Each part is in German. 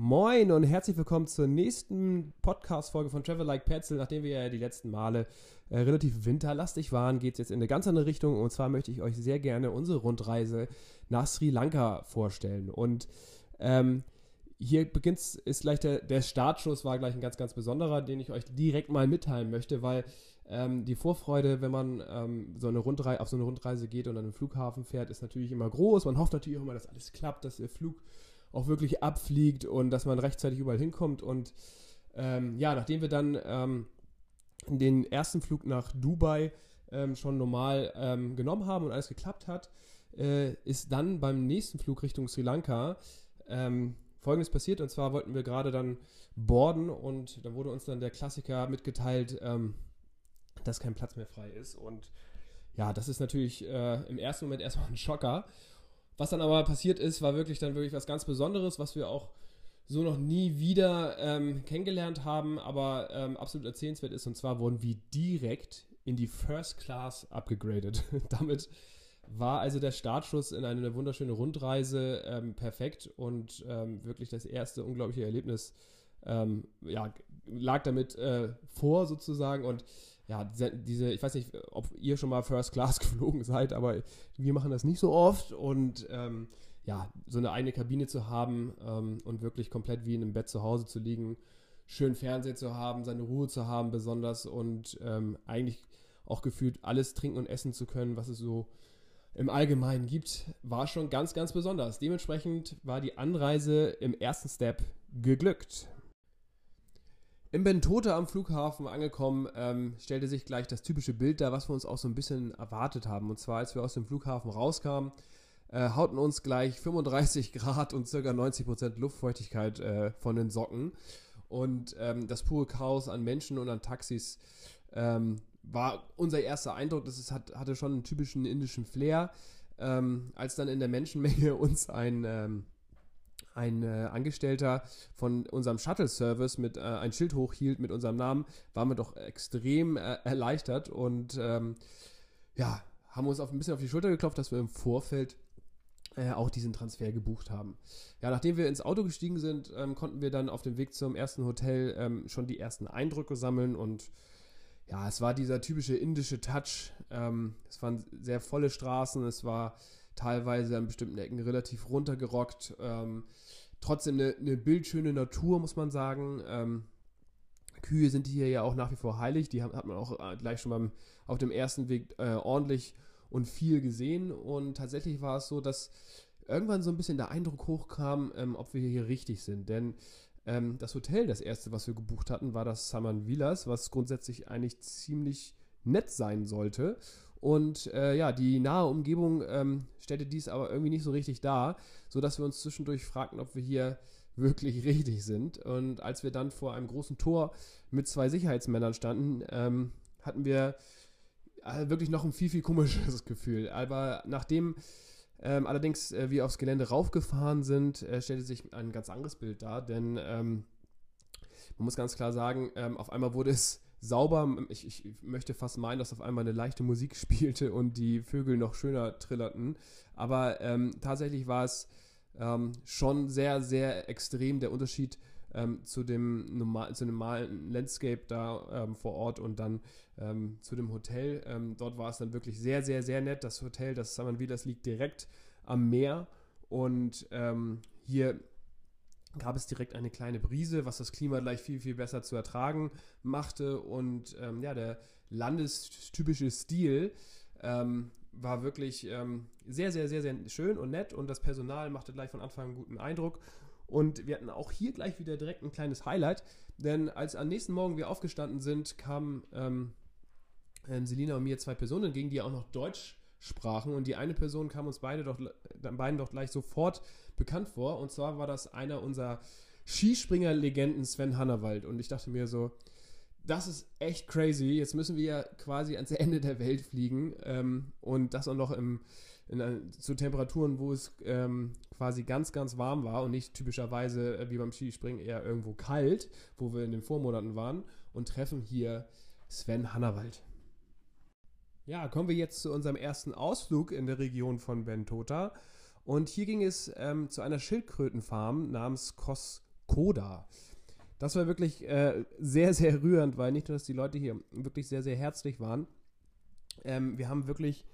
Moin und herzlich willkommen zur nächsten Podcast-Folge von Travel Like Petzl. Nachdem wir ja die letzten Male äh, relativ winterlastig waren, geht es jetzt in eine ganz andere Richtung. Und zwar möchte ich euch sehr gerne unsere Rundreise nach Sri Lanka vorstellen. Und ähm, hier beginnt ist gleich der, der Startschuss, war gleich ein ganz, ganz besonderer, den ich euch direkt mal mitteilen möchte, weil ähm, die Vorfreude, wenn man ähm, so eine Rundreise, auf so eine Rundreise geht und an den Flughafen fährt, ist natürlich immer groß. Man hofft natürlich auch immer, dass alles klappt, dass der Flug auch wirklich abfliegt und dass man rechtzeitig überall hinkommt. Und ähm, ja, nachdem wir dann ähm, den ersten Flug nach Dubai ähm, schon normal ähm, genommen haben und alles geklappt hat, äh, ist dann beim nächsten Flug Richtung Sri Lanka ähm, Folgendes passiert. Und zwar wollten wir gerade dann boarden und da wurde uns dann der Klassiker mitgeteilt, ähm, dass kein Platz mehr frei ist. Und ja, das ist natürlich äh, im ersten Moment erstmal ein Schocker. Was dann aber passiert ist, war wirklich dann wirklich was ganz Besonderes, was wir auch so noch nie wieder ähm, kennengelernt haben, aber ähm, absolut erzählenswert ist. Und zwar wurden wir direkt in die First Class abgegradet. Damit war also der Startschuss in eine wunderschöne Rundreise ähm, perfekt und ähm, wirklich das erste unglaubliche Erlebnis ähm, ja, lag damit äh, vor sozusagen und ja, diese, ich weiß nicht, ob ihr schon mal First Class geflogen seid, aber wir machen das nicht so oft und ähm, ja, so eine eigene Kabine zu haben ähm, und wirklich komplett wie in einem Bett zu Hause zu liegen, schön Fernseher zu haben, seine Ruhe zu haben besonders und ähm, eigentlich auch gefühlt alles trinken und essen zu können, was es so im Allgemeinen gibt, war schon ganz, ganz besonders. Dementsprechend war die Anreise im ersten Step geglückt. Im Bentota am Flughafen angekommen, ähm, stellte sich gleich das typische Bild dar, was wir uns auch so ein bisschen erwartet haben. Und zwar, als wir aus dem Flughafen rauskamen, äh, hauten uns gleich 35 Grad und ca. 90 Prozent Luftfeuchtigkeit äh, von den Socken. Und ähm, das pure Chaos an Menschen und an Taxis ähm, war unser erster Eindruck. Das ist, hat, hatte schon einen typischen indischen Flair. Ähm, als dann in der Menschenmenge uns ein ähm, ein äh, Angestellter von unserem Shuttle-Service mit äh, ein Schild hochhielt mit unserem Namen, waren wir doch extrem äh, erleichtert und ähm, ja, haben uns auf ein bisschen auf die Schulter geklopft, dass wir im Vorfeld äh, auch diesen Transfer gebucht haben. Ja, nachdem wir ins Auto gestiegen sind, ähm, konnten wir dann auf dem Weg zum ersten Hotel ähm, schon die ersten Eindrücke sammeln und ja, es war dieser typische indische Touch. Ähm, es waren sehr volle Straßen, es war teilweise an bestimmten Ecken relativ runtergerockt. Ähm, trotzdem eine, eine, bildschöne Natur, muss man sagen. Ähm, Kühe sind hier ja auch nach wie vor heilig. Die hat, man auch äh, gleich schon beim, auf dem ersten Weg äh, ordentlich und viel gesehen. Und tatsächlich war es so, dass irgendwann so ein bisschen der Eindruck hochkam, ähm, ob wir hier richtig sind. Denn ähm, das Hotel, das erste, was wir gebucht hatten, war das Saman Villas, was grundsätzlich eigentlich ziemlich nett sein sollte. Und äh, ja, die nahe Umgebung ähm, stellte dies aber irgendwie nicht so richtig dar, sodass wir uns zwischendurch fragten, ob wir hier wirklich richtig sind. Und als wir dann vor einem großen Tor mit zwei Sicherheitsmännern standen, ähm, hatten wir äh, wirklich noch ein viel, viel komischeres Gefühl. Aber nachdem ähm, allerdings äh, wir aufs Gelände raufgefahren sind, äh, stellte sich ein ganz anderes Bild dar, denn ähm, man muss ganz klar sagen, ähm, auf einmal wurde es sauber. Ich, ich, möchte fast meinen, dass auf einmal eine leichte Musik spielte und die Vögel noch schöner trillerten. Aber ähm, tatsächlich war es ähm, schon sehr, sehr extrem der Unterschied ähm, zu, dem normal, zu dem normalen Landscape da ähm, vor Ort und dann ähm, zu dem Hotel. Ähm, dort war es dann wirklich sehr, sehr, sehr nett. Das Hotel, das Saman Villas liegt direkt am Meer und hier gab es direkt eine kleine Brise, was das Klima gleich viel, viel besser zu ertragen machte. Und ähm, ja, der landestypische Stil ähm, war wirklich ähm, sehr, sehr, sehr, sehr schön und nett. Und das Personal machte gleich von Anfang an einen guten Eindruck. Und wir hatten auch hier gleich wieder direkt ein kleines Highlight, denn als am nächsten Morgen wir aufgestanden sind, kamen ähm, ähm, Selina und mir zwei Personen entgegen, die auch noch Deutsch sprachen. Und die eine Person kam uns beide doch, beiden doch gleich sofort bekannt vor. Und zwar war das einer unserer Skispringer-Legenden Sven Hannawald. Und ich dachte mir so, das ist echt crazy. Jetzt müssen wir ja quasi ans Ende der Welt fliegen. Ähm, und das auch noch im, in, zu Temperaturen, wo es ähm, quasi ganz, ganz warm war und nicht typischerweise äh, wie beim Skispringen eher irgendwo kalt, wo wir in den Vormonaten waren. Und treffen hier Sven Hannawald. Ja, kommen wir jetzt zu unserem ersten Ausflug in der Region von Bentota. Und hier ging es ähm, zu einer Schildkrötenfarm namens Kos Koda. Das war wirklich äh, sehr, sehr rührend, weil nicht nur, dass die Leute hier wirklich sehr, sehr herzlich waren. Ähm, wir haben wirklich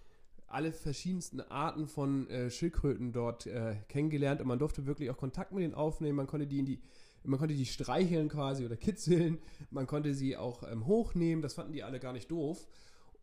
alle verschiedensten Arten von äh, Schildkröten dort äh, kennengelernt und man durfte wirklich auch Kontakt mit ihnen aufnehmen. Man konnte die in die, man konnte die streicheln quasi oder kitzeln. Man konnte sie auch ähm, hochnehmen. Das fanden die alle gar nicht doof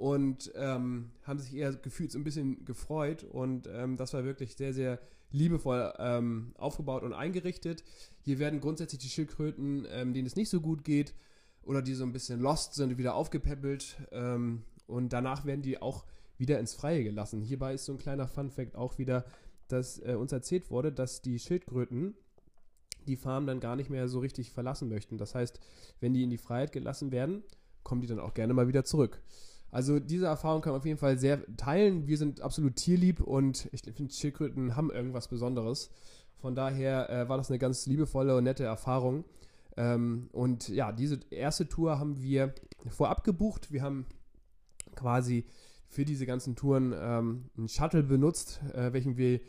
und ähm, haben sich eher gefühlt so ein bisschen gefreut und ähm, das war wirklich sehr, sehr liebevoll ähm, aufgebaut und eingerichtet. Hier werden grundsätzlich die Schildkröten, ähm, denen es nicht so gut geht oder die so ein bisschen lost sind, wieder aufgepäppelt ähm, und danach werden die auch wieder ins Freie gelassen. Hierbei ist so ein kleiner Fun-Fact auch wieder, dass äh, uns erzählt wurde, dass die Schildkröten die Farm dann gar nicht mehr so richtig verlassen möchten. Das heißt, wenn die in die Freiheit gelassen werden, kommen die dann auch gerne mal wieder zurück. Also diese Erfahrung kann man auf jeden Fall sehr teilen. Wir sind absolut tierlieb und ich finde, Schildkröten haben irgendwas Besonderes. Von daher äh, war das eine ganz liebevolle und nette Erfahrung. Ähm, und ja, diese erste Tour haben wir vorab gebucht. Wir haben quasi für diese ganzen Touren ähm, einen Shuttle benutzt, äh, welchen wir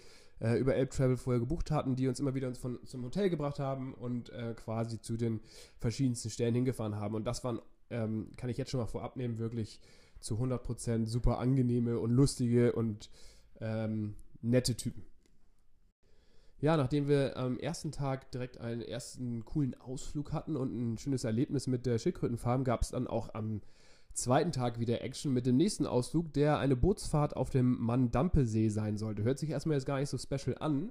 äh, über Elb Travel vorher gebucht hatten, die uns immer wieder von, zum Hotel gebracht haben und äh, quasi zu den verschiedensten Stellen hingefahren haben. Und das waren, ähm, kann ich jetzt schon mal vorab nehmen, wirklich zu 100% super angenehme und lustige und ähm, nette Typen. Ja, nachdem wir am ersten Tag direkt einen ersten coolen Ausflug hatten und ein schönes Erlebnis mit der Schildkrötenfarm, gab es dann auch am zweiten Tag wieder Action mit dem nächsten Ausflug, der eine Bootsfahrt auf dem Mandampesee sein sollte. Hört sich erstmal jetzt gar nicht so special an,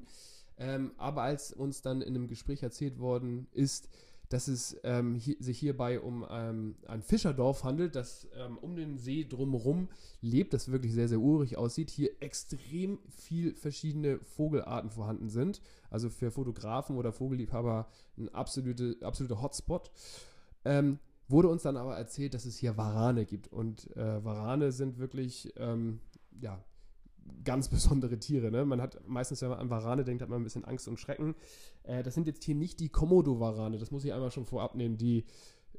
ähm, aber als uns dann in einem Gespräch erzählt worden ist, dass es ähm, hier, sich hierbei um ähm, ein Fischerdorf handelt, das ähm, um den See drumherum lebt, das wirklich sehr, sehr urig aussieht. Hier extrem viel verschiedene Vogelarten vorhanden sind. Also für Fotografen oder Vogelliebhaber ein absolute, absoluter Hotspot. Ähm, Wurde uns dann aber erzählt, dass es hier Warane gibt. Und äh, Warane sind wirklich, ähm, ja, ganz besondere Tiere. Ne? Man hat meistens, wenn man an Warane denkt, hat man ein bisschen Angst und Schrecken. Äh, das sind jetzt hier nicht die Komodo-Warane, das muss ich einmal schon vorab nehmen, die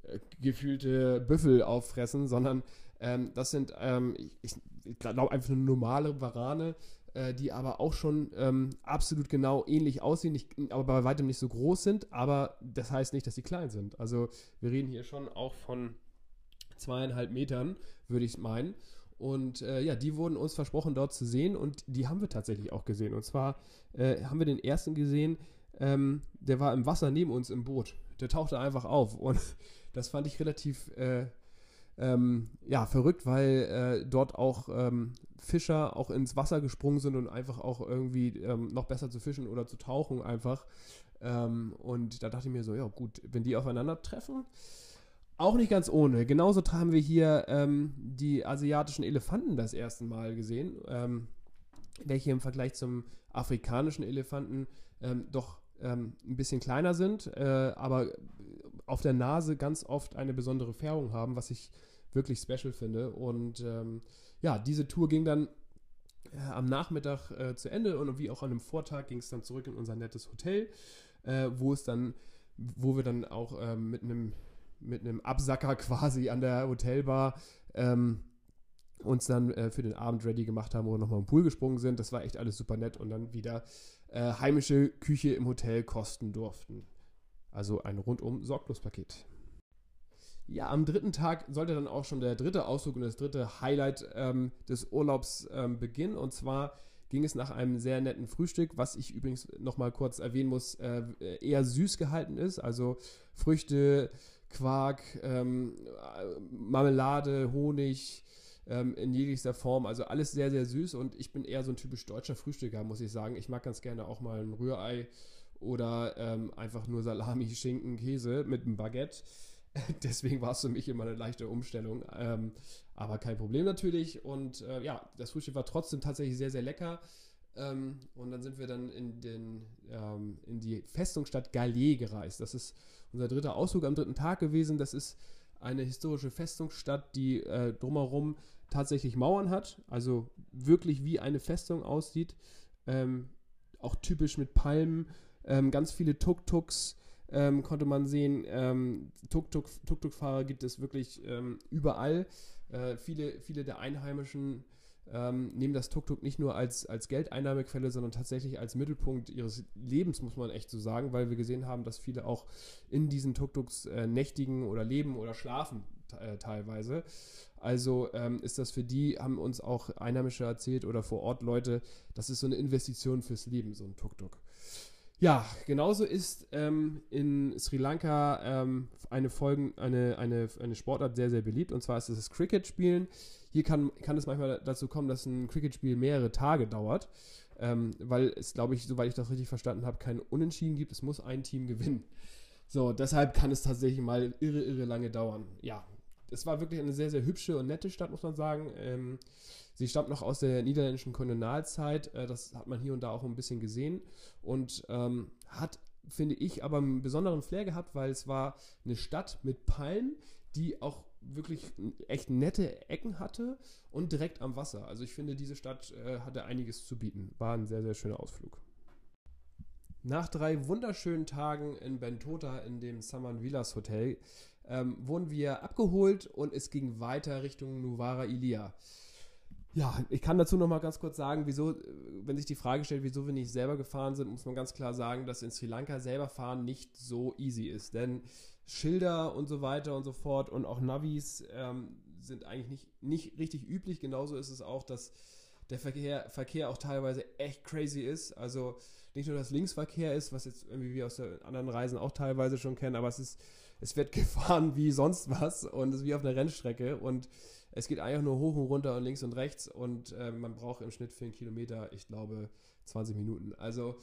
äh, gefühlte Büffel auffressen, sondern ähm, das sind, ähm, ich, ich glaube, einfach eine normale Warane, äh, die aber auch schon ähm, absolut genau ähnlich aussehen, nicht, aber bei weitem nicht so groß sind, aber das heißt nicht, dass sie klein sind. Also wir reden hier schon auch von zweieinhalb Metern, würde ich meinen. Und äh, ja, die wurden uns versprochen, dort zu sehen und die haben wir tatsächlich auch gesehen. Und zwar äh, haben wir den ersten gesehen, ähm, der war im Wasser neben uns im Boot. Der tauchte einfach auf und das fand ich relativ äh, ähm, ja, verrückt, weil äh, dort auch ähm, Fischer auch ins Wasser gesprungen sind und einfach auch irgendwie ähm, noch besser zu fischen oder zu tauchen einfach. Ähm, und da dachte ich mir so, ja gut, wenn die aufeinandertreffen, auch nicht ganz ohne. Genauso haben wir hier ähm, die asiatischen Elefanten das erste Mal gesehen, ähm, welche im Vergleich zum afrikanischen Elefanten doch ein bisschen kleiner sind, äh, aber auf der Nase ganz oft eine besondere Färbung haben, was ich wirklich special finde. Und ähm, ja, diese Tour ging dann äh, am Nachmittag äh, zu Ende und wie auch an einem Vortag ging es dann zurück in unser nettes Hotel, äh, wo es dann, wo wir dann auch ähm, mit einem mit einem Absacker quasi an der Hotelbar ähm, uns dann äh, für den Abend ready gemacht haben, wo wir nochmal im Pool gesprungen sind. Das war echt alles super nett und dann wieder äh, heimische Küche im Hotel kosten durften. Also ein rundum sorglos Paket. Ja, am dritten Tag sollte dann auch schon der dritte Ausflug und das dritte Highlight ähm, des Urlaubs ähm, beginnen. Und zwar ging es nach einem sehr netten Frühstück, was ich übrigens nochmal kurz erwähnen muss, äh, eher süß gehalten ist. Also Früchte, Quark, ähm, Marmelade, Honig ähm, in jeglichster Form. Also alles sehr, sehr süß. Und ich bin eher so ein typisch deutscher Frühstücker, muss ich sagen. Ich mag ganz gerne auch mal ein Rührei oder ähm, einfach nur Salami, Schinken, Käse mit einem Baguette. Deswegen war es für mich immer eine leichte Umstellung. Ähm, aber kein Problem natürlich. Und äh, ja, das Frühstück war trotzdem tatsächlich sehr, sehr lecker. Ähm, und dann sind wir dann in, den, ähm, in die Festungsstadt Gallier gereist. Das ist unser dritter Ausflug am dritten Tag gewesen. Das ist eine historische Festungsstadt, die äh, drumherum tatsächlich Mauern hat. Also wirklich wie eine Festung aussieht. Ähm, auch typisch mit Palmen ähm, ganz viele Tuk-Tuks ähm, konnte man sehen. Ähm, Tuk-Tuk-Fahrer gibt es wirklich ähm, überall. Äh, viele, viele der Einheimischen ähm, nehmen das Tuk-Tuk nicht nur als, als Geldeinnahmequelle, sondern tatsächlich als Mittelpunkt ihres Lebens, muss man echt so sagen, weil wir gesehen haben, dass viele auch in diesen Tuk-Tuks äh, nächtigen oder leben oder schlafen äh, teilweise. Also ähm, ist das für die, haben uns auch Einheimische erzählt oder vor Ort Leute, das ist so eine Investition fürs Leben, so ein Tuk-Tuk. Ja, genauso ist ähm, in Sri Lanka ähm, eine, Folgen, eine, eine, eine Sportart sehr, sehr beliebt und zwar ist es das Cricket-Spielen. Hier kann, kann es manchmal dazu kommen, dass ein Cricket-Spiel mehrere Tage dauert, ähm, weil es, glaube ich, soweit ich das richtig verstanden habe, kein Unentschieden gibt. Es muss ein Team gewinnen. So, deshalb kann es tatsächlich mal irre, irre lange dauern. Ja, es war wirklich eine sehr, sehr hübsche und nette Stadt, muss man sagen. Ähm, sie stammt noch aus der niederländischen Kolonialzeit. Äh, das hat man hier und da auch ein bisschen gesehen. Und ähm, hat, finde ich, aber einen besonderen Flair gehabt, weil es war eine Stadt mit Palmen, die auch wirklich echt nette Ecken hatte und direkt am Wasser. Also ich finde, diese Stadt äh, hatte einiges zu bieten. War ein sehr, sehr schöner Ausflug. Nach drei wunderschönen Tagen in Bentota in dem Saman Villas Hotel ähm, wurden wir abgeholt und es ging weiter Richtung Nuvara Ilia. Ja, ich kann dazu noch mal ganz kurz sagen, wieso, wenn sich die Frage stellt, wieso wir nicht selber gefahren sind, muss man ganz klar sagen, dass in Sri Lanka selber fahren nicht so easy ist. Denn Schilder und so weiter und so fort und auch Navis ähm, sind eigentlich nicht, nicht richtig üblich. Genauso ist es auch, dass der Verkehr, Verkehr auch teilweise echt crazy ist. Also nicht nur das Linksverkehr ist, was jetzt irgendwie wir aus anderen Reisen auch teilweise schon kennen, aber es ist es wird gefahren wie sonst was und es ist wie auf einer Rennstrecke und es geht einfach nur hoch und runter und links und rechts und äh, man braucht im Schnitt für einen Kilometer, ich glaube, 20 Minuten. Also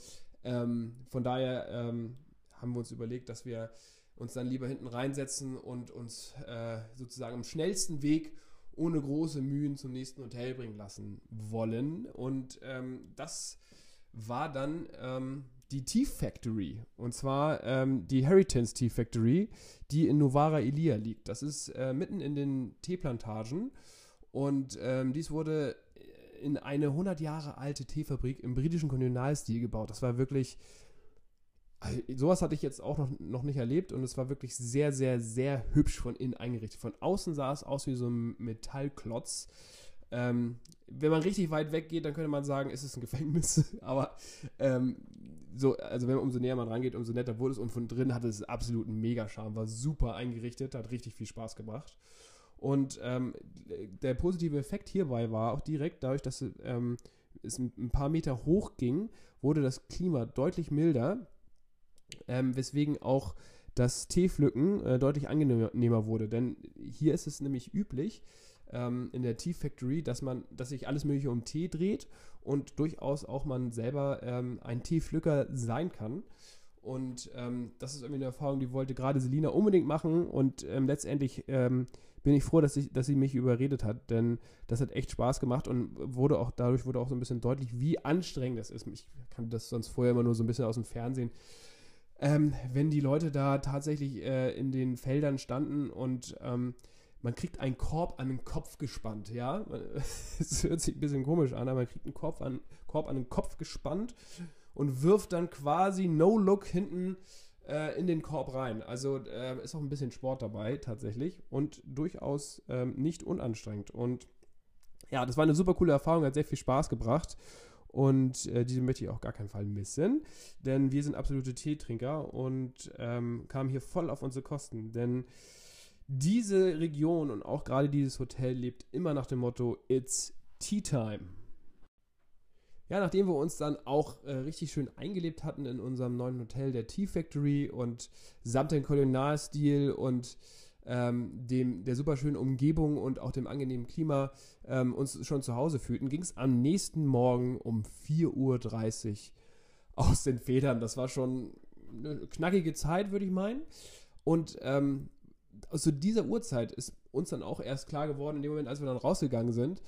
ähm, von daher ähm, haben wir uns überlegt, dass wir uns dann lieber hinten reinsetzen und uns äh, sozusagen am schnellsten Weg ohne große Mühen zum nächsten Hotel bringen lassen wollen. Und ähm, das war dann ähm, die Tea Factory. Und zwar ähm, die Heritance Tea Factory, die in Novara Elia liegt. Das ist äh, mitten in den Teeplantagen. Und ähm, dies wurde in eine 100 Jahre alte Teefabrik im britischen Kolonialstil gebaut. Das war wirklich. Also, sowas hatte ich jetzt auch noch, noch nicht erlebt und es war wirklich sehr, sehr, sehr hübsch von innen eingerichtet. Von außen sah es aus wie so ein Metallklotz. Ähm, wenn man richtig weit weggeht, dann könnte man sagen, es ist ein Gefängnis. Aber ähm, so, also wenn man umso näher man rangeht, umso netter wurde es. Und von drin hatte es absolut einen Mega-Charme, war super eingerichtet, hat richtig viel Spaß gebracht. Und ähm, der positive Effekt hierbei war auch direkt dadurch, dass ähm, es ein paar Meter hoch ging, wurde das Klima deutlich milder, ähm, weswegen auch das Teepflücken äh, deutlich angenehmer wurde. Denn hier ist es nämlich üblich, ähm, in der Tea Factory, dass man, dass sich alles Mögliche um Tee dreht und durchaus auch man selber ähm, ein Teepflücker sein kann. Und ähm, das ist irgendwie eine Erfahrung, die wollte gerade Selina unbedingt machen. Und ähm, letztendlich ähm, bin ich froh, dass, ich, dass sie mich überredet hat, denn das hat echt Spaß gemacht und wurde auch dadurch wurde auch so ein bisschen deutlich, wie anstrengend das ist. Ich kannte das sonst vorher immer nur so ein bisschen aus dem Fernsehen. Ähm, wenn die Leute da tatsächlich äh, in den Feldern standen und ähm, man kriegt einen Korb an den Kopf gespannt, ja. Es hört sich ein bisschen komisch an, aber man kriegt einen Korb an, Korb an den Kopf gespannt und wirft dann quasi No-Look hinten äh, in den Korb rein. Also äh, ist auch ein bisschen Sport dabei tatsächlich und durchaus ähm, nicht unanstrengend. Und ja, das war eine super coole Erfahrung, hat sehr viel Spaß gebracht. Und äh, diese möchte ich auch gar keinen Fall missen, denn wir sind absolute Teetrinker und ähm, kamen hier voll auf unsere Kosten. Denn diese Region und auch gerade dieses Hotel lebt immer nach dem Motto It's Tea Time. Ja, nachdem wir uns dann auch äh, richtig schön eingelebt hatten in unserem neuen Hotel, der Tea Factory und samt dem Kolonialstil und ähm, dem, der super schönen Umgebung und auch dem angenehmen Klima ähm, uns schon zu Hause fühlten, ging es am nächsten Morgen um 4.30 Uhr aus den Federn. Das war schon eine knackige Zeit, würde ich meinen. Und ähm, zu dieser Uhrzeit ist uns dann auch erst klar geworden, in dem Moment, als wir dann rausgegangen sind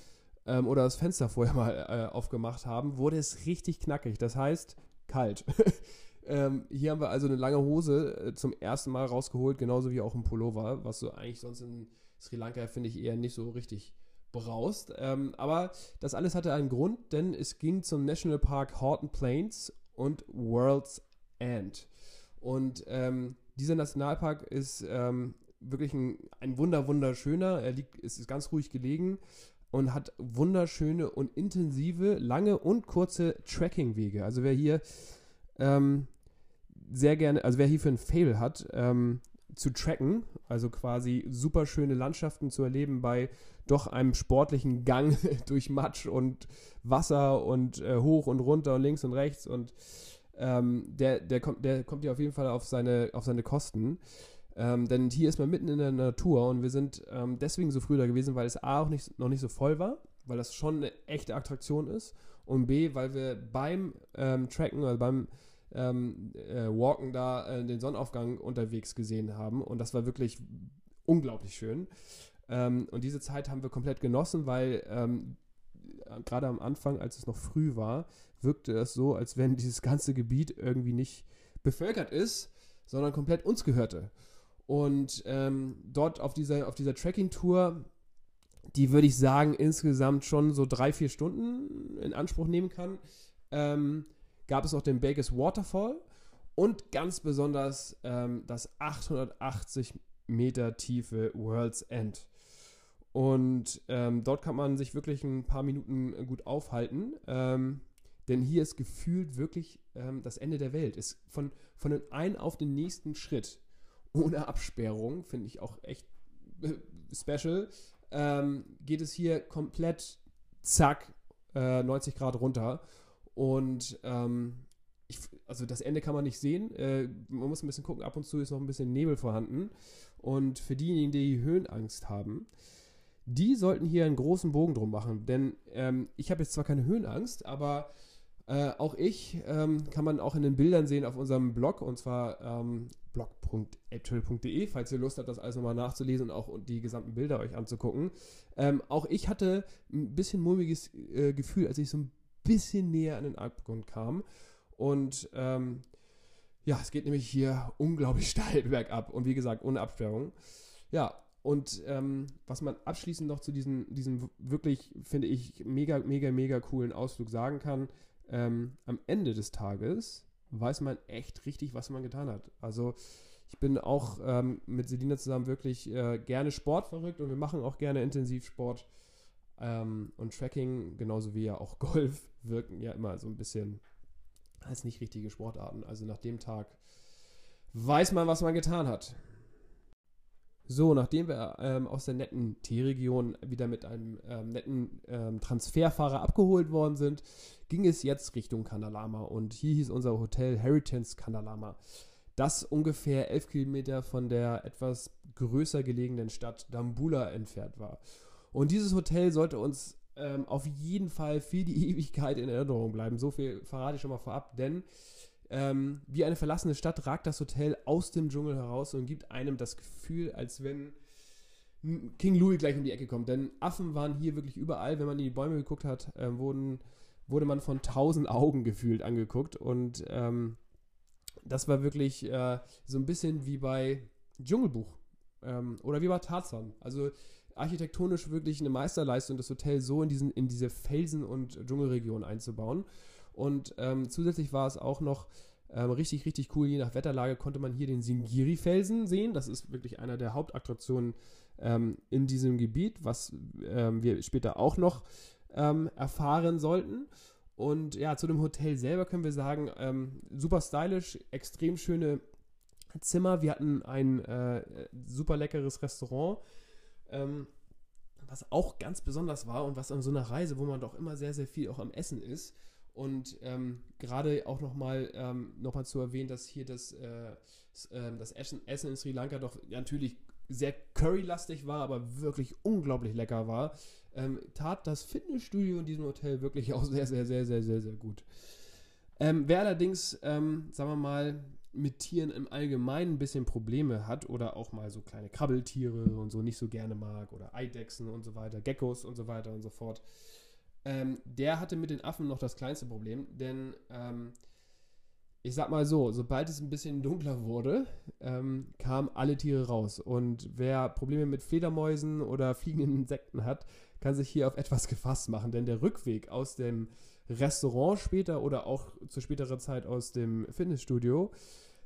ähm, oder das Fenster vorher mal äh, aufgemacht haben, wurde es richtig knackig. Das heißt, kalt. ähm, hier haben wir also eine lange Hose äh, zum ersten Mal rausgeholt, genauso wie auch ein Pullover, was du eigentlich sonst in Sri Lanka, finde ich, eher nicht so richtig braust. Ähm, aber das alles hatte einen Grund, denn es ging zum National Park Horton Plains und World's End. Und ähm, dieser Nationalpark ist ähm, wirklich ein, ein wunder, wunderschöner. Er liegt, ist, ist ganz ruhig gelegen. und hat wunderschöne und intensive, lange und kurze Trekkingwege. Also wer hier ähm, sehr gerne, also wer hier für ein Fail hat, ähm, zu tracken, also quasi super schöne Landschaften zu erleben bei doch einem sportlichen Gang durch Matsch und Wasser und äh, hoch und runter und links und rechts und ähm, der, der, kommt, der kommt ja auf jeden Fall auf seine, auf seine Kosten. Ähm, denn hier ist man mitten in der Natur und wir sind ähm, deswegen so früh da gewesen, weil es A auch nicht, noch nicht so voll war, weil das schon eine echte Attraktion ist und B, weil wir beim ähm, Tracken oder beim ähm, äh, Walken da äh, den Sonnenaufgang unterwegs gesehen haben und das war wirklich unglaublich schön. Ähm, und diese Zeit haben wir komplett genossen, weil ähm, gerade am Anfang, als es noch früh war, wirkte es so, als wenn dieses ganze Gebiet irgendwie nicht bevölkert ist, sondern komplett uns gehörte. Und ähm, dort auf dieser, auf dieser Trekking-Tour, die würde ich sagen, insgesamt schon so drei, vier Stunden in Anspruch nehmen kann, ähm, gab es noch den Bakers Waterfall und ganz besonders ähm, das 880 Meter tiefe World's End. Und ähm, dort kann man sich wirklich ein paar Minuten gut aufhalten. Ähm, denn hier ist gefühlt wirklich ähm, das Ende der Welt. Ist von, von dem einen auf den nächsten Schritt ohne Absperrung, finde ich auch echt äh, special, ähm, geht es hier komplett zack äh, 90 Grad runter. Und ähm, ich, also das Ende kann man nicht sehen. Äh, man muss ein bisschen gucken, ab und zu ist noch ein bisschen Nebel vorhanden. Und für diejenigen, die Höhenangst haben, die sollten hier einen großen Bogen drum machen. Denn ähm, ich habe jetzt zwar keine Höhenangst, aber äh, auch ich ähm, kann man auch in den Bildern sehen auf unserem Blog und zwar ähm, blog.aptool.de, falls ihr Lust habt, das alles nochmal nachzulesen und auch die gesamten Bilder euch anzugucken. Ähm, auch ich hatte ein bisschen mulmiges äh, Gefühl, als ich so ein bisschen näher an den Abgrund kam. Und ähm, ja, es geht nämlich hier unglaublich steil bergab und wie gesagt, ohne Absperrung. Ja, und ähm, was man abschließend noch zu diesem, diesem wirklich, finde ich, mega, mega, mega coolen Ausflug sagen kann, ähm, am Ende des Tages weiß man echt richtig, was man getan hat. Also ich bin auch ähm, mit Selina zusammen wirklich äh, gerne Sport verrückt und wir machen auch gerne Intensivsport. Ähm, und Tracking, genauso wie ja auch Golf, wirken ja immer so ein bisschen als nicht richtige Sportarten. Also nach dem Tag weiß man, was man getan hat. So, nachdem wir ähm, aus der netten T-Region wieder mit einem ähm, netten ähm, Transferfahrer abgeholt worden sind, ging es jetzt Richtung Kandalama und hier hieß unser Hotel Heritance Kandalama, das ungefähr elf Kilometer von der etwas größer gelegenen Stadt Dambula entfernt war. Und dieses Hotel sollte uns ähm, auf jeden Fall für die Ewigkeit in Erinnerung bleiben. So viel verrate ich schon mal vorab, denn ähm, wie eine verlassene Stadt ragt das Hotel aus dem Dschungel heraus und gibt einem das Gefühl, als wenn King Louis gleich um die Ecke kommt. Denn Affen waren hier wirklich überall. Wenn man in die Bäume geguckt hat, äh, wurden, wurde man von tausend Augen gefühlt angeguckt. Und ähm, das war wirklich äh, so ein bisschen wie bei Dschungelbuch ähm, oder wie bei Tarzan. Also architektonisch wirklich eine Meisterleistung, das Hotel so in, diesen, in diese Felsen- und Dschungelregion einzubauen. Und ähm, zusätzlich war es auch noch ähm, richtig, richtig cool. Je nach Wetterlage konnte man hier den Singiri-Felsen sehen. Das ist wirklich einer der Hauptattraktionen ähm, in diesem Gebiet, was ähm, wir später auch noch ähm, erfahren sollten. Und ja, zu dem Hotel selber können wir sagen, ähm, super stylisch, extrem schöne Zimmer. Wir hatten ein äh, super leckeres Restaurant was auch ganz besonders war und was an so einer Reise, wo man doch immer sehr, sehr viel auch am Essen ist, und ähm, gerade auch nochmal ähm, noch zu erwähnen, dass hier das, äh, ähm, das Essen, Essen in Sri Lanka doch natürlich sehr currylastig war, aber wirklich unglaublich lecker war, ähm, tat das Fitnessstudio in diesem Hotel wirklich auch sehr, sehr, sehr, sehr, sehr, sehr gut. Ähm, wer allerdings, ähm, sagen wir mal, mit Tieren im Allgemeinen ein bisschen Probleme hat oder auch mal so kleine Krabbeltiere und so nicht so gerne mag oder Eidechsen und so weiter, Geckos und so weiter und so fort, ähm, der hatte mit den Affen noch das kleinste Problem, denn ähm, ich sag mal so, sobald es ein bisschen dunkler wurde, ähm, kamen alle Tiere raus. Und wer Probleme mit Fledermäusen oder fliegenden Insekten hat, kann sich hier auf etwas gefasst machen, denn der Rückweg aus dem Restaurant später oder auch zu späterer Zeit aus dem Fitnessstudio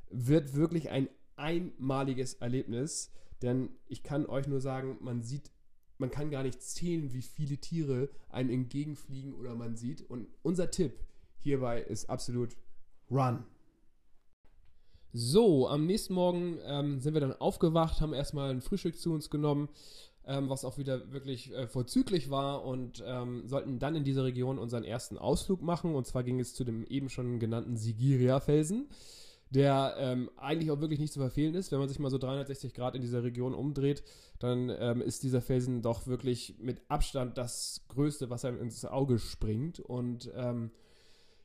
wird wirklich ein einmaliges Erlebnis, denn ich kann euch nur sagen, man sieht man kann gar nicht zählen, wie viele Tiere einem entgegenfliegen oder man sieht. Und unser Tipp hierbei ist absolut Run. So, am nächsten Morgen ähm, sind wir dann aufgewacht, haben erstmal ein Frühstück zu uns genommen, ähm, was auch wieder wirklich äh, vorzüglich war und ähm, sollten dann in dieser Region unseren ersten Ausflug machen. Und zwar ging es zu dem eben schon genannten Sigiria-Felsen der ähm, eigentlich auch wirklich nicht zu verfehlen ist. Wenn man sich mal so 360 Grad in dieser Region umdreht, dann ähm, ist dieser Felsen doch wirklich mit Abstand das Größte, was einem ins Auge springt. Und ähm,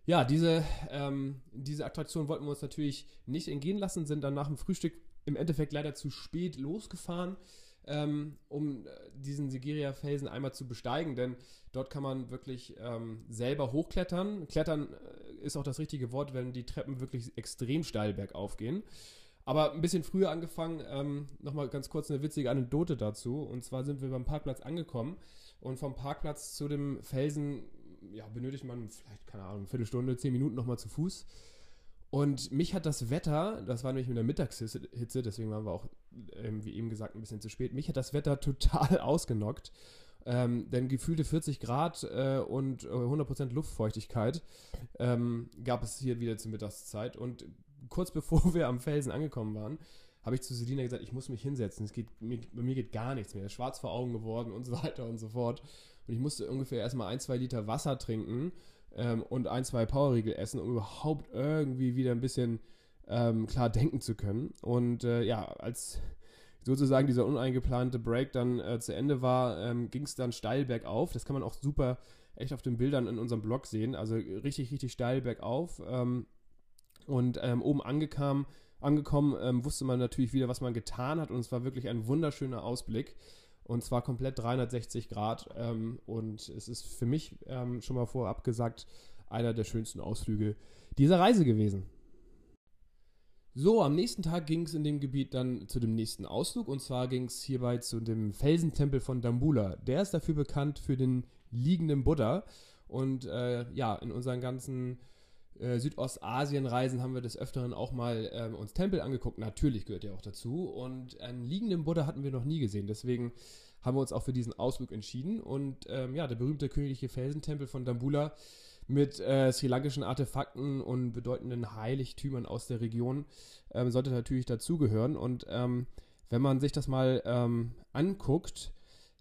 ja, diese, ähm, diese Attraktion wollten wir uns natürlich nicht entgehen lassen, sind dann nach dem Frühstück im Endeffekt leider zu spät losgefahren ähm, um äh, diesen Sigiria-Felsen einmal zu besteigen, denn dort kann man wirklich ähm, selber hochklettern. Klettern äh, ist auch das richtige Wort, wenn die Treppen wirklich extrem steil bergauf gehen. Aber ein bisschen früher angefangen, ähm, nochmal ganz kurz eine witzige Anekdote dazu. Und zwar sind wir beim Parkplatz angekommen und vom Parkplatz zu dem Felsen ja, benötigt man vielleicht, keine Ahnung, eine Viertelstunde, zehn Minuten nochmal zu Fuß. Und mich hat das Wetter, das war nämlich mit der Mittagshitze, deswegen waren wir auch, ähm, wie eben gesagt, ein bisschen zu spät, mich hat das Wetter total ausgenockt. Ähm, denn gefühlte 40 Grad äh, und 100% äh, Luftfeuchtigkeit ähm, gab es hier wieder zur Mittagszeit. Und kurz bevor wir am Felsen angekommen waren, habe ich zu Selina gesagt, ich muss mich hinsetzen. Es geht, mir, bei mir geht gar nichts mehr. Schwarz vor Augen geworden und so weiter und so fort. Und ich musste ungefähr erstmal ein, zwei Liter Wasser trinken ähm, und ein, zwei Powerriegel essen, um überhaupt irgendwie wieder ein bisschen ähm, klar denken zu können. Und äh, ja, als sozusagen dieser uneingeplante Break dann äh, zu Ende war, ähm, ging es dann steil bergauf. Das kann man auch super echt auf den Bildern in unserem Blog sehen. Also richtig, richtig steil bergauf. Ähm, und ähm, oben angekam, angekommen, ähm, wusste man natürlich wieder, was man getan hat. Und es war wirklich ein wunderschöner Ausblick. Und zwar komplett 360 Grad. Ähm, und es ist für mich ähm, schon mal vorab gesagt einer der schönsten Ausflüge dieser Reise gewesen. So, am nächsten Tag ging es in dem Gebiet dann zu dem nächsten Ausflug. Und zwar ging es hierbei zu dem Felsentempel von Dambula. Der ist dafür bekannt für den liegenden Buddha. Und äh, ja, in unseren ganzen äh, Südostasien-Reisen haben wir des Öfteren auch mal ähm, uns Tempel angeguckt. Natürlich gehört ja auch dazu. Und einen liegenden Buddha hatten wir noch nie gesehen. Deswegen haben wir uns auch für diesen Ausflug entschieden. Und ähm, ja, der berühmte königliche Felsentempel von Dambula mit äh, sri lankischen Artefakten und bedeutenden Heiligtümern aus der Region ähm, sollte natürlich dazugehören. Und ähm, wenn man sich das mal ähm, anguckt,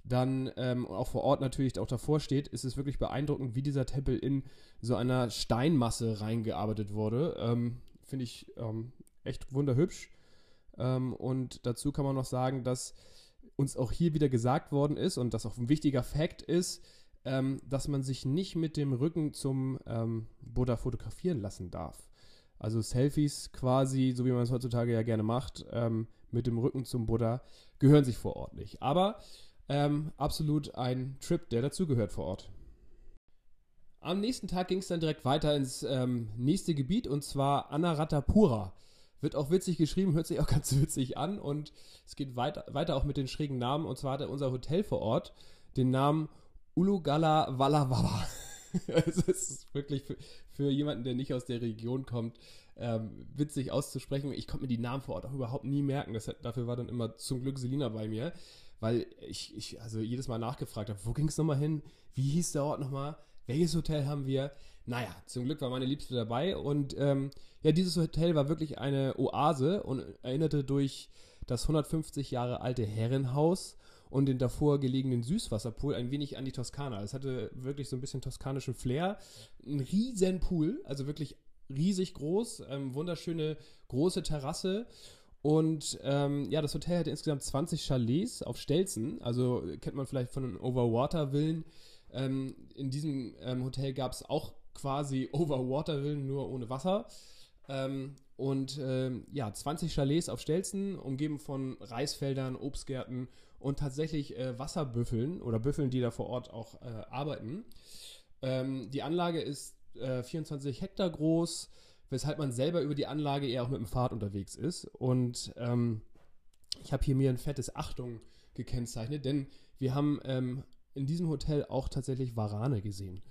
dann ähm, auch vor Ort natürlich auch davor steht, ist es wirklich beeindruckend, wie dieser Tempel in so einer Steinmasse reingearbeitet wurde. Ähm, Finde ich ähm, echt wunderhübsch. Ähm, und dazu kann man noch sagen, dass uns auch hier wieder gesagt worden ist und das auch ein wichtiger Fakt ist, ähm, dass man sich nicht mit dem Rücken zum ähm, Buddha fotografieren lassen darf. Also Selfies quasi, so wie man es heutzutage ja gerne macht, mit dem Rücken zum Buddha, gehören sich vor Ort nicht. Aber ähm, absolut ein Trip, der dazugehört vor Ort. Am nächsten Tag ging es dann direkt weiter ins ähm, nächste Gebiet und zwar Anaratapura. Wird auch witzig geschrieben, hört sich auch ganz witzig an und es geht weiter, weiter auch mit den schrägen Namen und zwar hatte unser Hotel vor Ort den Namen Ulugala Wallawala. also es ist wirklich für, für, jemanden, der nicht aus der Region kommt, ähm, witzig auszusprechen. Ich konnte mir die Namen vor Ort auch überhaupt nie merken. Das, dafür war dann immer zum Glück Selina bei mir weil ich, ich also jedes Mal nachgefragt habe, wo ging es nochmal hin? Wie hieß der Ort nochmal? Welches Hotel haben wir? Naja, zum Glück war meine Liebste dabei und ähm, ja, dieses Hotel war wirklich eine Oase und erinnerte durch das 150 Jahre alte Herrenhaus und den davor gelegenen Süßwasserpool ein wenig an die Toskana. Es hatte wirklich so ein bisschen toskanischen Flair. Ein riesen Pool, also wirklich riesig groß, ähm, wunderschöne große Terrasse und ähm, ja, das Hotel hatte insgesamt 20 Chalets auf Stelzen. Also kennt man vielleicht von den Overwater-Villen. Ähm, in diesem ähm, Hotel gab es auch quasi Overwater-Villen, nur ohne Wasser. Ähm, und ähm, ja, 20 Chalets auf Stelzen, umgeben von Reisfeldern, Obstgärten und tatsächlich äh, Wasserbüffeln oder Büffeln, die da vor Ort auch äh, arbeiten. Ähm, die Anlage ist äh, 24 Hektar groß weshalb man selber über die Anlage eher auch mit dem Fahrrad unterwegs ist. Und ähm, ich habe hier mir ein fettes Achtung gekennzeichnet, denn wir haben ähm, in diesem Hotel auch tatsächlich Warane gesehen.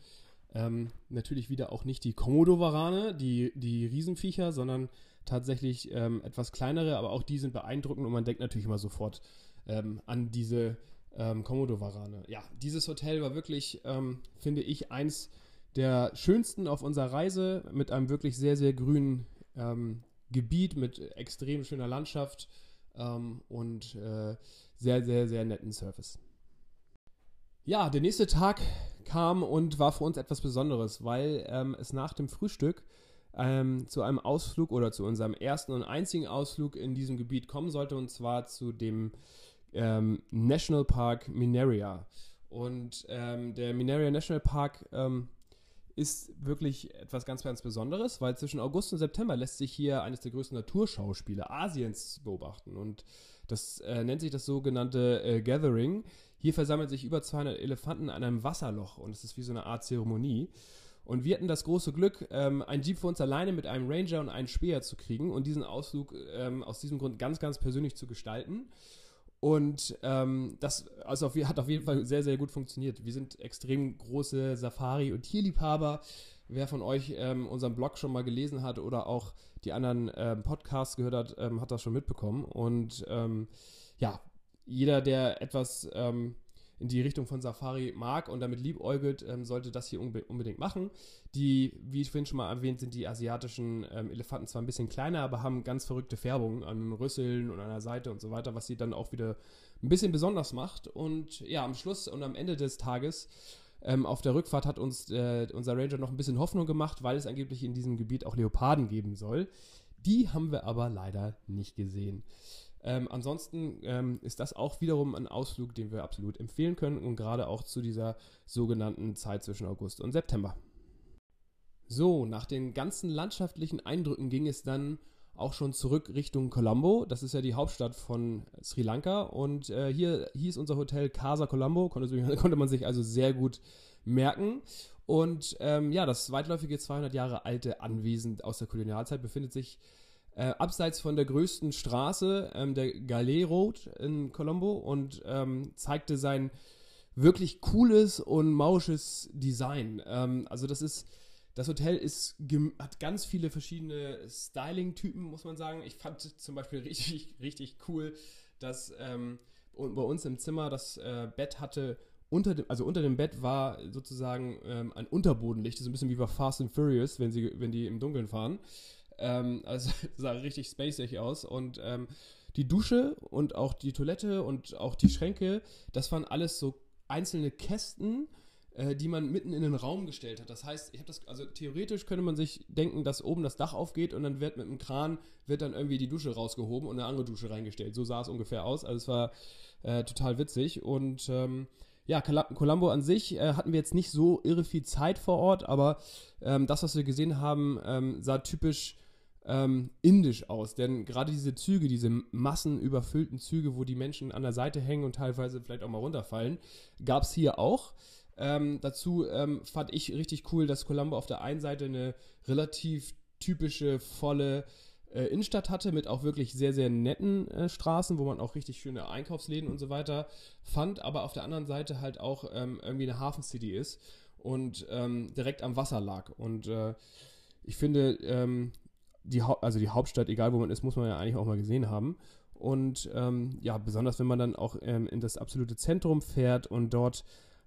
Ähm, natürlich wieder auch nicht die Komodo-Warane, die, die Riesenviecher, sondern tatsächlich ähm, etwas kleinere, aber auch die sind beeindruckend und man denkt natürlich immer sofort ähm, an diese ähm, Komodo Varane. Ja, dieses Hotel war wirklich, ähm, finde ich, eins der schönsten auf unserer Reise mit einem wirklich sehr, sehr grünen ähm, Gebiet mit extrem schöner Landschaft ähm, und äh, sehr, sehr, sehr netten Service. Ja, der nächste Tag kam und war für uns etwas Besonderes, weil ähm, es nach dem Frühstück ähm, zu einem Ausflug oder zu unserem ersten und einzigen Ausflug in diesem Gebiet kommen sollte, und zwar zu dem ähm, National Park Minaria. Und ähm, der Minaria National Park ähm, ist wirklich etwas ganz, ganz Besonderes, weil zwischen August und September lässt sich hier eines der größten Naturschauspiele Asiens beobachten. Und das äh, nennt sich das sogenannte äh, Gathering. Hier versammeln sich über 200 Elefanten an einem Wasserloch und es ist wie so eine Art Zeremonie. Und wir hatten das große Glück, ähm, ein Jeep für uns alleine mit einem Ranger und einem Speer zu kriegen und diesen Ausflug ähm, aus diesem Grund ganz, ganz persönlich zu gestalten. Und ähm, das also auf, hat auf jeden Fall sehr, sehr gut funktioniert. Wir sind extrem große Safari- und Tierliebhaber. Wer von euch ähm, unseren Blog schon mal gelesen hat oder auch die anderen ähm, Podcasts gehört hat, ähm, hat das schon mitbekommen. Und ähm, ja, jeder, der etwas ähm, in die Richtung von Safari mag und damit liebäugelt, ähm, sollte das hier unbe unbedingt machen. Die, wie ich vorhin schon mal erwähnt, sind die asiatischen ähm, Elefanten zwar ein bisschen kleiner, aber haben ganz verrückte Färbungen an Rüsseln und an der Seite und so weiter, was sie dann auch wieder ein bisschen besonders macht. Und ja, am Schluss und am Ende des Tages ähm, auf der Rückfahrt hat uns äh, unser Ranger noch ein bisschen Hoffnung gemacht, weil es angeblich in diesem Gebiet auch Leoparden geben soll. Die haben wir aber leider nicht gesehen. Ähm, ansonsten ähm, ist das auch wiederum ein Ausflug, den wir absolut empfehlen können und gerade auch zu dieser sogenannten Zeit zwischen August und September. So, nach den ganzen landschaftlichen Eindrücken ging es dann auch schon zurück Richtung Colombo. Das ist ja die Hauptstadt von Sri Lanka. Und äh, hier hieß unser Hotel Casa Colombo, konnte, konnte, man sich also sehr gut merken. Und ähm, ja, das weitläufige 200 Jahre alte Anwesen aus der Kolonialzeit befindet sich äh, abseits von der größten Straße, ähm, der Galé Road in Colombo und ähm, zeigte sein wirklich cooles und mausches Design. Ähm, also das ist, das Hotel ist, hat ganz viele verschiedene Styling-Typen, muss man sagen. Ich fand zum Beispiel richtig, richtig cool, dass ähm, bei uns im Zimmer das äh, Bett hatte unter dem, also unter dem Bett war sozusagen ähm, ein Unterbodenlicht, so ein bisschen wie bei Fast and Furious, wenn sie, wenn die im Dunkeln fahren. Ähm, also sah richtig spacig aus. Und ähm, die Dusche und auch die Toilette und auch die Schränke, das waren alles so einzelne Kästen, äh, die man mitten in den Raum gestellt hat. Das heißt, ich habe das, also theoretisch könnte man sich denken, dass oben das Dach aufgeht und dann wird mit einem Kran wird dann irgendwie die Dusche rausgehoben und eine andere Dusche reingestellt. So sah es ungefähr aus. Also es war äh, total witzig und ähm, ja, Colombo an sich äh, hatten wir jetzt nicht so irre viel Zeit vor Ort, aber ähm, das, was wir gesehen haben, ähm, sah typisch ähm, indisch aus. Denn gerade diese Züge, diese massenüberfüllten Züge, wo die Menschen an der Seite hängen und teilweise vielleicht auch mal runterfallen, gab es hier auch. Ähm, dazu ähm, fand ich richtig cool, dass Colombo auf der einen Seite eine relativ typische, volle äh, Innenstadt hatte, mit auch wirklich sehr, sehr netten äh, Straßen, wo man auch richtig schöne Einkaufsläden und so weiter fand, aber auf der anderen Seite halt auch ähm, irgendwie eine Hafencity ist und ähm, direkt am Wasser lag. Und äh, ich finde, ähm, die, also die Hauptstadt, egal wo man ist, muss man ja eigentlich auch mal gesehen haben. Und ähm, ja, besonders wenn man dann auch ähm, in das absolute Zentrum fährt und dort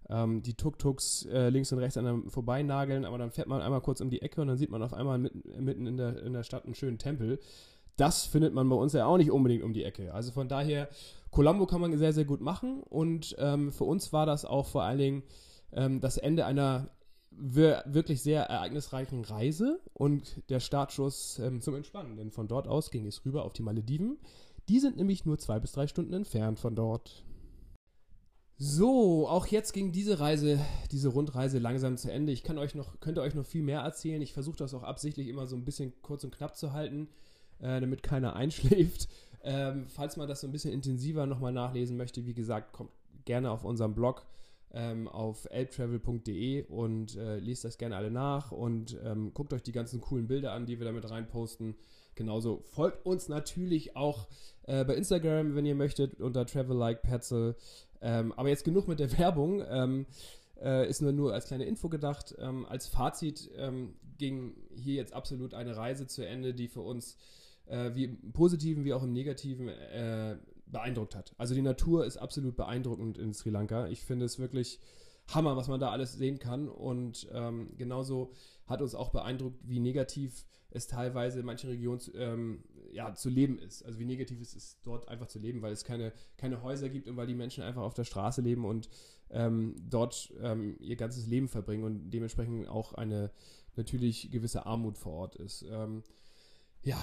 ähm, die Tuk-Tuks äh, links und rechts an einem vorbeinageln, aber dann fährt man einmal kurz um die Ecke und dann sieht man auf einmal mitten, mitten in, der, in der Stadt einen schönen Tempel. Das findet man bei uns ja auch nicht unbedingt um die Ecke. Also von daher, Colombo kann man sehr, sehr gut machen und ähm, für uns war das auch vor allen Dingen ähm, das Ende einer wirklich sehr ereignisreichen Reise und der Startschuss ähm, zum Entspannen. Denn von dort aus ging es rüber auf die Malediven. Die sind nämlich nur zwei bis drei Stunden entfernt von dort. So, auch jetzt ging diese Reise, diese Rundreise langsam zu Ende. Ich kann euch noch, könnte euch noch viel mehr erzählen. Ich versuche das auch absichtlich immer so ein bisschen kurz und knapp zu halten, äh, damit keiner einschläft. Ähm, falls man das so ein bisschen intensiver nochmal nachlesen möchte, wie gesagt, kommt gerne auf unserem Blog ähm, auf elbtravel.de und äh, liest das gerne alle nach und ähm, guckt euch die ganzen coolen Bilder an, die wir damit reinposten. Genauso folgt uns natürlich auch äh, bei Instagram, wenn ihr möchtet, unter Travel Like Petzel. Ähm, aber jetzt genug mit der Werbung. Ähm, äh, ist nur, nur als kleine Info gedacht. Ähm, als Fazit ähm, ging hier jetzt absolut eine Reise zu Ende, die für uns äh, wie im positiven wie auch im negativen äh, beeindruckt hat. Also die Natur ist absolut beeindruckend in Sri Lanka. Ich finde es wirklich Hammer, was man da alles sehen kann. Und ähm, genauso hat uns auch beeindruckt, wie negativ es teilweise in manchen Regionen ähm, ja, zu leben ist. Also wie negativ es ist, dort einfach zu leben, weil es keine, keine Häuser gibt und weil die Menschen einfach auf der Straße leben und ähm, dort ähm, ihr ganzes Leben verbringen und dementsprechend auch eine natürlich gewisse Armut vor Ort ist. Ähm, ja,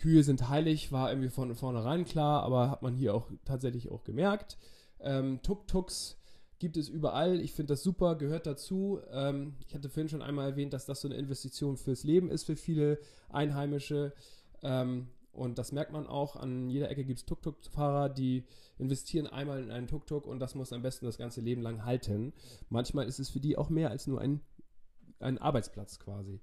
Kühe sind heilig, war irgendwie von vornherein klar, aber hat man hier auch tatsächlich auch gemerkt. Ähm, Tuk-Tuks gibt es überall. Ich finde das super, gehört dazu. Ähm, ich hatte vorhin schon einmal erwähnt, dass das so eine Investition fürs Leben ist für viele Einheimische. Ähm, und das merkt man auch. An jeder Ecke gibt es Tuk-Tuk-Fahrer, die investieren einmal in einen Tuk-Tuk und das muss am besten das ganze Leben lang halten. Manchmal ist es für die auch mehr als nur ein, ein Arbeitsplatz quasi.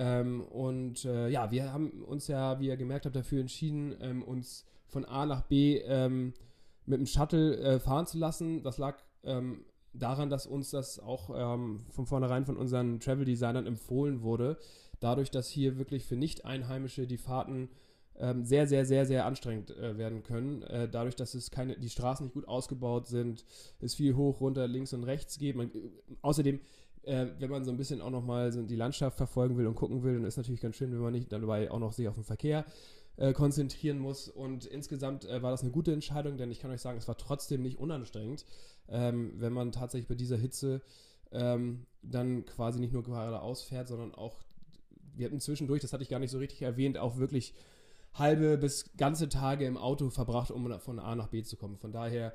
Ähm, und äh, ja, wir haben uns ja, wie ihr gemerkt habt, dafür entschieden, ähm, uns von A nach B ähm, mit dem Shuttle äh, fahren zu lassen. Das lag ähm, daran, dass uns das auch ähm, von vornherein von unseren Travel-Designern empfohlen wurde. Dadurch, dass hier wirklich für Nicht-Einheimische die Fahrten ähm, sehr, sehr, sehr, sehr anstrengend äh, werden können. Äh, dadurch, dass es keine, die Straßen nicht gut ausgebaut sind, es viel hoch, runter, links und rechts geht. Man, äh, außerdem, äh, wenn man so ein bisschen auch nochmal so die Landschaft verfolgen will und gucken will, dann ist natürlich ganz schön, wenn man nicht dabei auch noch sich auf den Verkehr äh, konzentrieren muss. Und insgesamt äh, war das eine gute Entscheidung, denn ich kann euch sagen, es war trotzdem nicht unanstrengend, ähm, wenn man tatsächlich bei dieser Hitze ähm, dann quasi nicht nur geradeaus fährt, sondern auch, wir hatten zwischendurch, das hatte ich gar nicht so richtig erwähnt, auch wirklich halbe bis ganze Tage im Auto verbracht, um von A nach B zu kommen. Von daher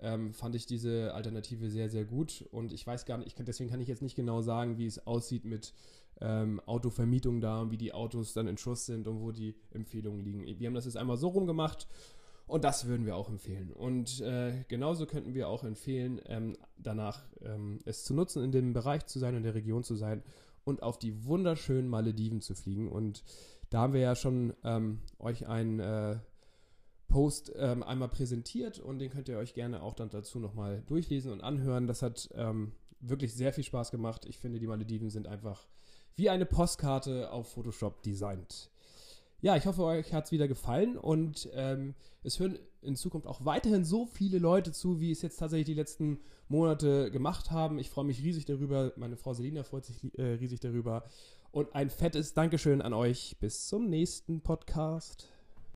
ähm, fand ich diese Alternative sehr, sehr gut. Und ich weiß gar nicht, ich kann, deswegen kann ich jetzt nicht genau sagen, wie es aussieht mit ähm, Autovermietung da und wie die Autos dann in Schuss sind und wo die Empfehlungen liegen. Wir haben das jetzt einmal so rumgemacht und das würden wir auch empfehlen. Und äh, genauso könnten wir auch empfehlen, ähm, danach ähm, es zu nutzen, in dem Bereich zu sein, in der Region zu sein und auf die wunderschönen Malediven zu fliegen. Und da haben wir ja schon ähm, euch einen äh, Post ähm, einmal präsentiert und den könnt ihr euch gerne auch dann dazu nochmal durchlesen und anhören. Das hat ähm, wirklich sehr viel Spaß gemacht. Ich finde, die Malediven sind einfach wie eine Postkarte auf Photoshop designt. Ja, ich hoffe, euch hat es wieder gefallen und ähm, es hören in Zukunft auch weiterhin so viele Leute zu, wie es jetzt tatsächlich die letzten Monate gemacht haben. Ich freue mich riesig darüber. Meine Frau Selina freut sich äh, riesig darüber. Und ein fettes Dankeschön an euch. Bis zum nächsten Podcast.